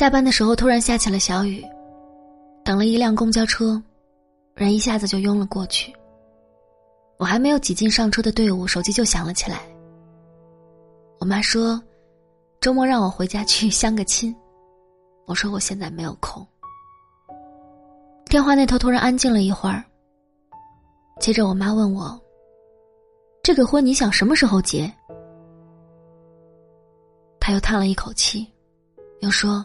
下班的时候突然下起了小雨，等了一辆公交车，人一下子就拥了过去。我还没有挤进上车的队伍，手机就响了起来。我妈说，周末让我回家去相个亲。我说我现在没有空。电话那头突然安静了一会儿。接着我妈问我：“这个婚你想什么时候结？”她又叹了一口气，又说：“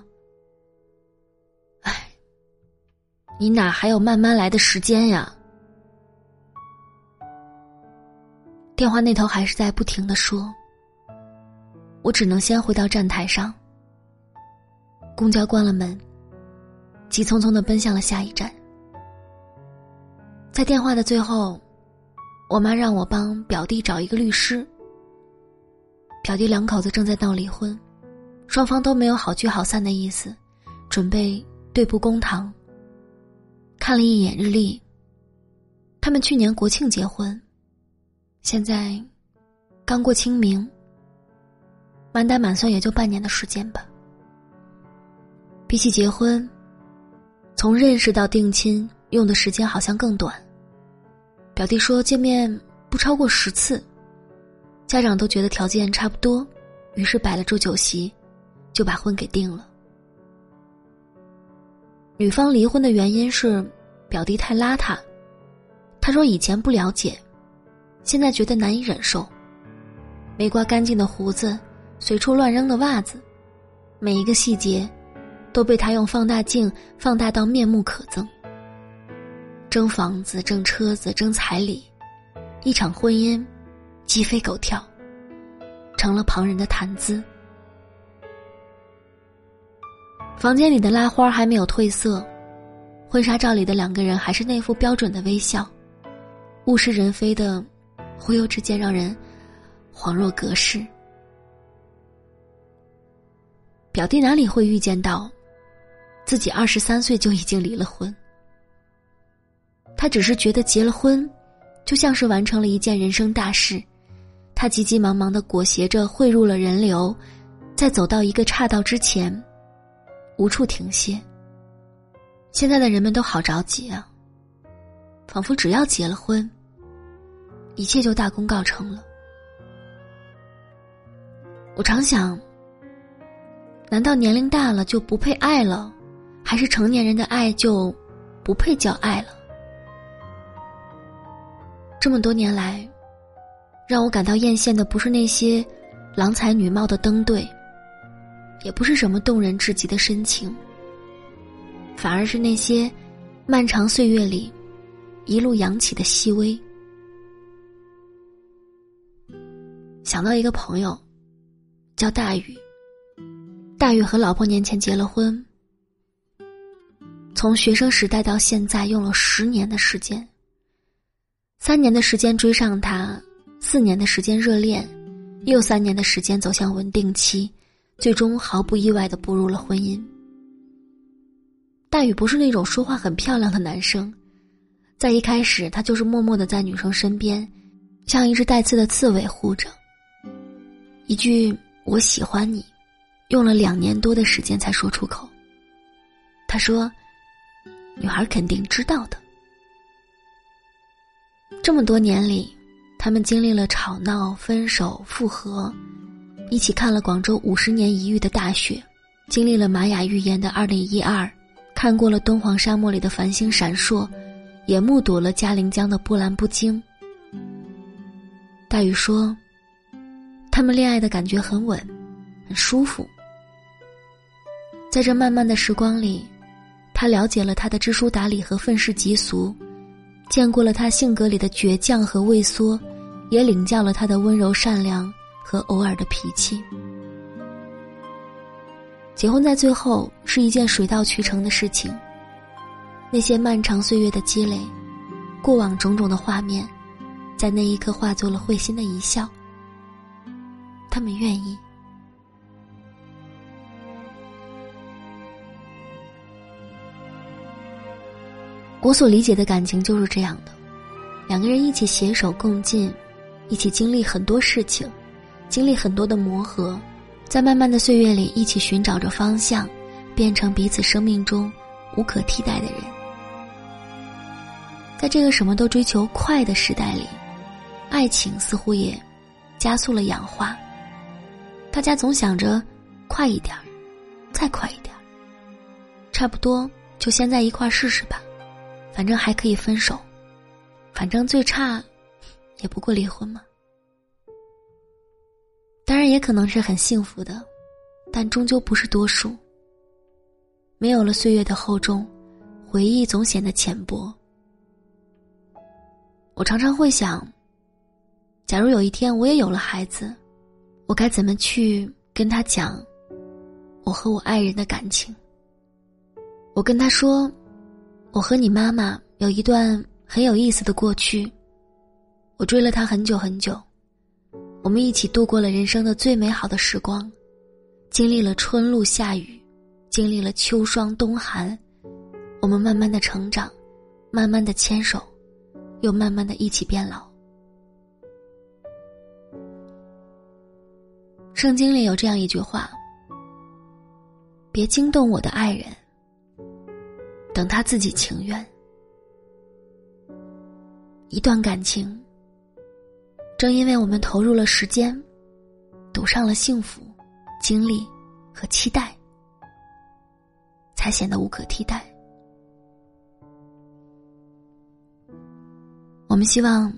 你哪还有慢慢来的时间呀？”电话那头还是在不停的说。我只能先回到站台上。公交关了门，急匆匆的奔向了下一站。在电话的最后，我妈让我帮表弟找一个律师。表弟两口子正在闹离婚，双方都没有好聚好散的意思，准备对簿公堂。看了一眼日历，他们去年国庆结婚，现在刚过清明。满打满算也就半年的时间吧。比起结婚，从认识到定亲用的时间好像更短。表弟说见面不超过十次，家长都觉得条件差不多，于是摆了桌酒席，就把婚给定了。女方离婚的原因是表弟太邋遢，他说以前不了解，现在觉得难以忍受，没刮干净的胡子。随处乱扔的袜子，每一个细节，都被他用放大镜放大到面目可憎。争房子、争车子、争彩礼，一场婚姻，鸡飞狗跳，成了旁人的谈资。房间里的拉花还没有褪色，婚纱照里的两个人还是那副标准的微笑，物是人非的忽悠之间，让人恍若隔世。表弟哪里会预见到，自己二十三岁就已经离了婚？他只是觉得结了婚，就像是完成了一件人生大事。他急急忙忙的裹挟着汇入了人流，在走到一个岔道之前，无处停歇。现在的人们都好着急啊，仿佛只要结了婚，一切就大功告成了。我常想。难道年龄大了就不配爱了，还是成年人的爱就不配叫爱了？这么多年来，让我感到艳羡的不是那些郎才女貌的登对，也不是什么动人至极的深情，反而是那些漫长岁月里一路扬起的细微。想到一个朋友，叫大宇。大宇和老婆年前结了婚，从学生时代到现在用了十年的时间。三年的时间追上他，四年的时间热恋，又三年的时间走向稳定期，最终毫不意外的步入了婚姻。大宇不是那种说话很漂亮的男生，在一开始他就是默默的在女生身边，像一只带刺的刺猬护着。一句“我喜欢你”。用了两年多的时间才说出口。他说：“女孩肯定知道的。”这么多年里，他们经历了吵闹、分手、复合，一起看了广州五十年一遇的大雪，经历了玛雅预言的二零一二，看过了敦煌沙漠里的繁星闪烁，也目睹了嘉陵江的波澜不惊。大宇说：“他们恋爱的感觉很稳，很舒服。”在这漫漫的时光里，他了解了他的知书达理和愤世嫉俗，见过了他性格里的倔强和畏缩，也领教了他的温柔善良和偶尔的脾气。结婚在最后是一件水到渠成的事情。那些漫长岁月的积累，过往种种的画面，在那一刻化作了会心的一笑。他们愿意。我所理解的感情就是这样的，两个人一起携手共进，一起经历很多事情，经历很多的磨合，在漫漫的岁月里一起寻找着方向，变成彼此生命中无可替代的人。在这个什么都追求快的时代里，爱情似乎也加速了氧化。大家总想着快一点，再快一点，差不多就先在一块试试吧，反正还可以分手，反正最差也不过离婚嘛。当然也可能是很幸福的，但终究不是多数。没有了岁月的厚重，回忆总显得浅薄。我常常会想，假如有一天我也有了孩子。我该怎么去跟他讲我和我爱人的感情？我跟他说，我和你妈妈有一段很有意思的过去。我追了她很久很久，我们一起度过了人生的最美好的时光，经历了春露夏雨，经历了秋霜冬寒，我们慢慢的成长，慢慢的牵手，又慢慢的一起变老。圣经里有这样一句话：“别惊动我的爱人，等他自己情愿。”一段感情，正因为我们投入了时间，赌上了幸福、精力和期待，才显得无可替代。我们希望，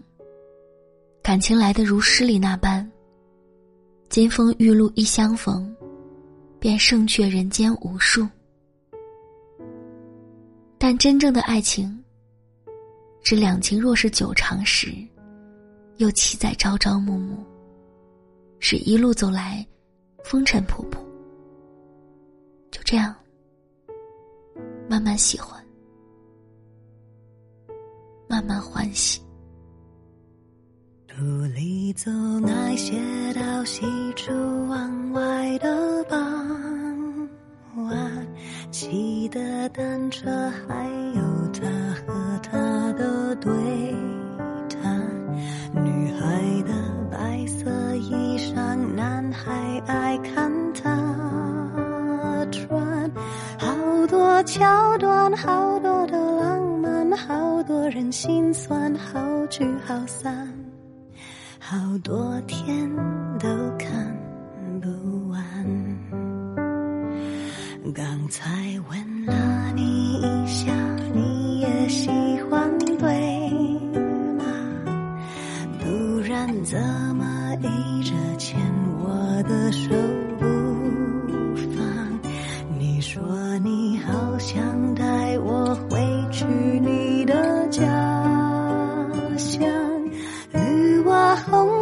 感情来的如诗里那般。金风玉露一相逢，便胜却人间无数。但真正的爱情，是两情若是久长时，又岂在朝朝暮暮？是一路走来，风尘仆仆。就这样，慢慢喜欢，慢慢欢喜。土里走那些到西出望外的傍晚，骑的单车，还还爱看他穿。好多桥段，好多的浪漫，好多人心酸，好聚好散。好多天都看不完。刚才问了你一下，你也喜欢对吗？不然怎么一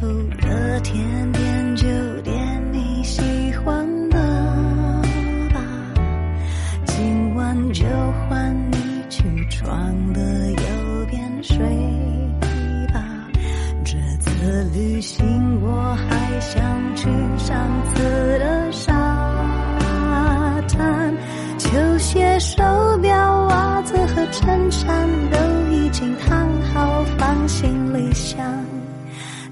后的甜点就点你喜欢的吧，今晚就换你去。床的右边睡吧，这次旅行我还想去上次的沙滩，球鞋、手表、袜子和衬衫都